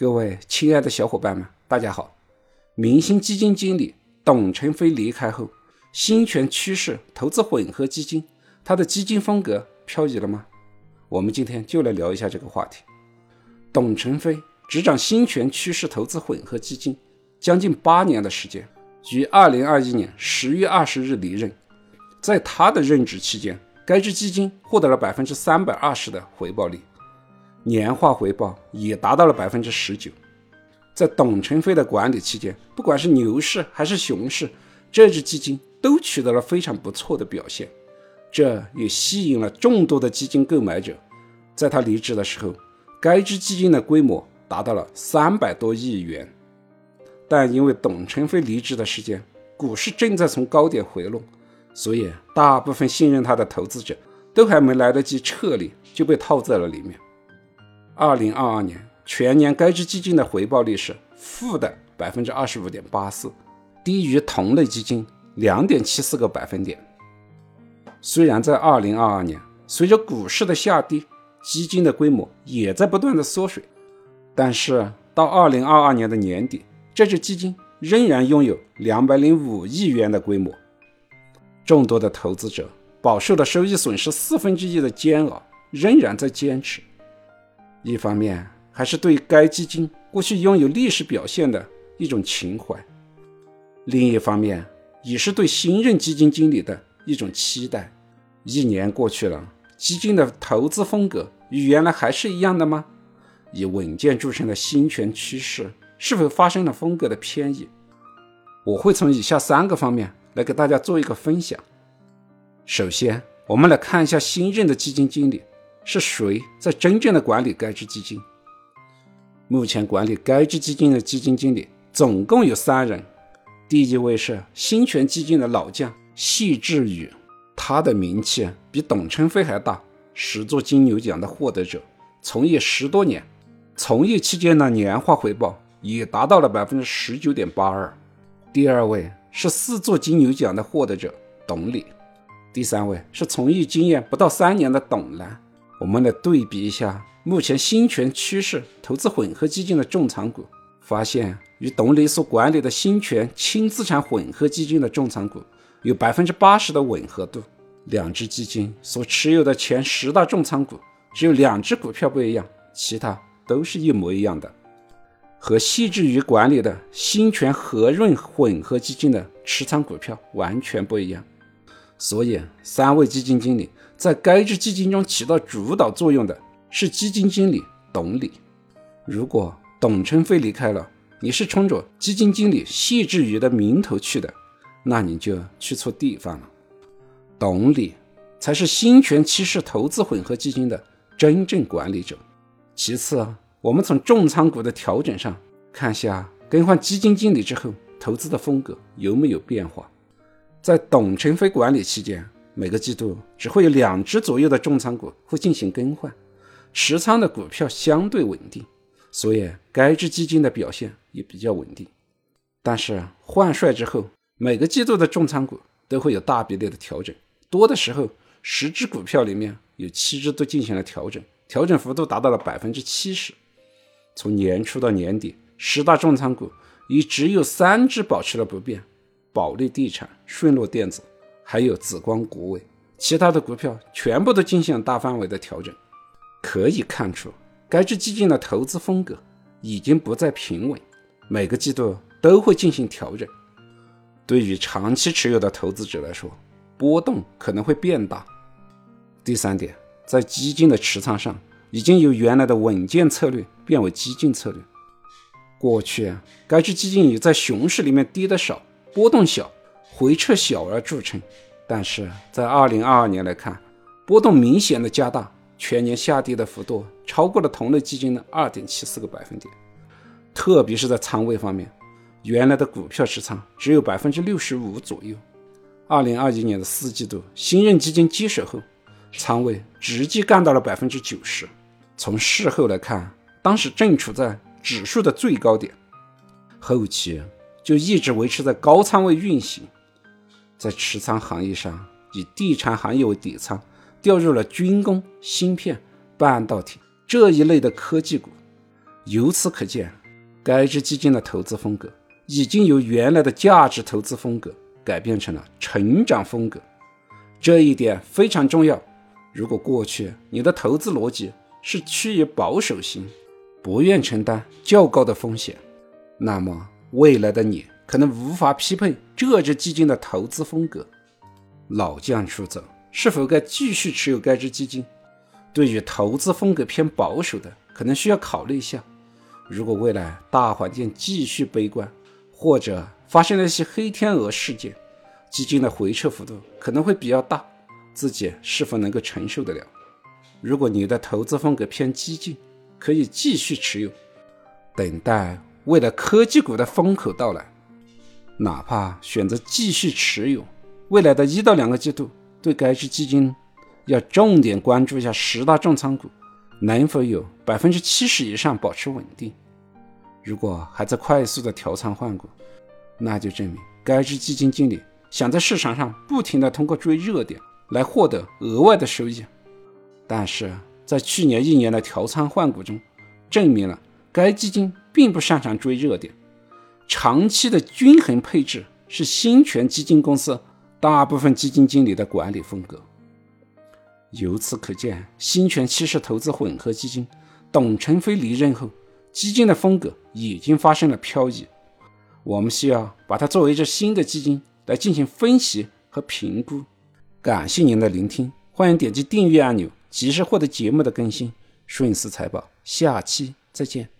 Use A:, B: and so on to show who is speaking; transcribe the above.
A: 各位亲爱的小伙伴们，大家好！明星基金经理董承飞离开后，新泉趋势投资混合基金，他的基金风格漂移了吗？我们今天就来聊一下这个话题。董承飞执掌新权趋势投资混合基金将近八年的时间，于二零二一年十月二十日离任。在他的任职期间，该支基金获得了百分之三百二十的回报率，年化回报也达到了百分之十九。在董承飞的管理期间，不管是牛市还是熊市，这支基金都取得了非常不错的表现，这也吸引了众多的基金购买者。在他离职的时候，该支基金的规模达到了三百多亿元。但因为董承飞离职的时间，股市正在从高点回落。所以，大部分信任他的投资者都还没来得及撤离，就被套在了里面。二零二二年全年该支基金的回报率是负的百分之二十五点八四，低于同类基金两点七四个百分点。虽然在二零二二年，随着股市的下跌，基金的规模也在不断的缩水，但是到二零二二年的年底，这支基金仍然拥有两百零五亿元的规模。众多的投资者饱受了收益损失四分之一的煎熬，仍然在坚持。一方面还是对该基金过去拥有历史表现的一种情怀，另一方面也是对新任基金经理的一种期待。一年过去了，基金的投资风格与原来还是一样的吗？以稳健著称的新权趋势是否发生了风格的偏移？我会从以下三个方面。来给大家做一个分享。首先，我们来看一下新任的基金经理是谁在真正的管理该支基金。目前管理该支基金的基金经理总共有三人。第一位是新泉基金的老将谢志宇，他的名气比董承飞还大，十座金牛奖的获得者，从业十多年，从业期间的年化回报也达到了百分之十九点八二。第二位。是四座金牛奖的获得者董理，第三位是从业经验不到三年的董兰。我们来对比一下目前新权趋势投资混合基金的重仓股，发现与董理所管理的新权轻资产混合基金的重仓股有百分之八十的吻合度。两只基金所持有的前十大重仓股只有两只股票不一样，其他都是一模一样的。和细致于管理的新权和润混合基金的持仓股票完全不一样，所以三位基金经理在该支基金中起到主导作用的是基金经理董理。如果董承飞离开了，你是冲着基金经理谢志宇的名头去的，那你就去错地方了。董理才是新权趋势投资混合基金的真正管理者。其次。我们从重仓股的调整上看下，更换基金经理之后，投资的风格有没有变化？在董承非管理期间，每个季度只会有两只左右的重仓股会进行更换，持仓的股票相对稳定，所以该支基金的表现也比较稳定。但是换帅之后，每个季度的重仓股都会有大比例的调整，多的时候十只股票里面有七只都进行了调整，调整幅度达到了百分之七十。从年初到年底，十大重仓股已只有三只保持了不变：保利地产、顺路电子，还有紫光国伟。其他的股票全部都进行了大范围的调整。可以看出，该支基金的投资风格已经不再平稳，每个季度都会进行调整。对于长期持有的投资者来说，波动可能会变大。第三点，在基金的持仓上。已经由原来的稳健策略变为激进策略。过去，该支基金以在熊市里面跌得少、波动小、回撤小而著称。但是在2022年来看，波动明显的加大，全年下跌的幅度超过了同类基金的2.74个百分点。特别是在仓位方面，原来的股票持仓只有百分之六十五左右。2021年的四季度，新任基金接手后，仓位直接干到了百分之九十。从事后来看，当时正处在指数的最高点，后期就一直维持在高仓位运行。在持仓行业上，以地产行业为底仓，调入了军工、芯片、半导体这一类的科技股，由此可见，该只基金的投资风格已经由原来的价值投资风格改变成了成长风格。这一点非常重要。如果过去你的投资逻辑是趋于保守型，不愿承担较高的风险，那么未来的你可能无法匹配这只基金的投资风格。老将出走，是否该继续持有该只基金？对于投资风格偏保守的，可能需要考虑一下：如果未来大环境继续悲观，或者发生了一些黑天鹅事件，基金的回撤幅度可能会比较大，自己是否能够承受得了？如果你的投资风格偏激进，可以继续持有，等待未来科技股的风口到来。哪怕选择继续持有，未来的一到两个季度，对该只基金要重点关注一下十大重仓股能否有百分之七十以上保持稳定。如果还在快速的调仓换股，那就证明该只基金经理。想在市场上不停的通过追热点来获得额外的收益，但是在去年一年的调仓换股中，证明了该基金并不擅长追热点。长期的均衡配置是新权基金公司大部分基金经理的管理风格。由此可见，新权趋势投资混合基金董承飞离任后，基金的风格已经发生了漂移。我们需要把它作为一只新的基金。来进行分析和评估。感谢您的聆听，欢迎点击订阅按钮，及时获得节目的更新。顺思财宝，下期再见。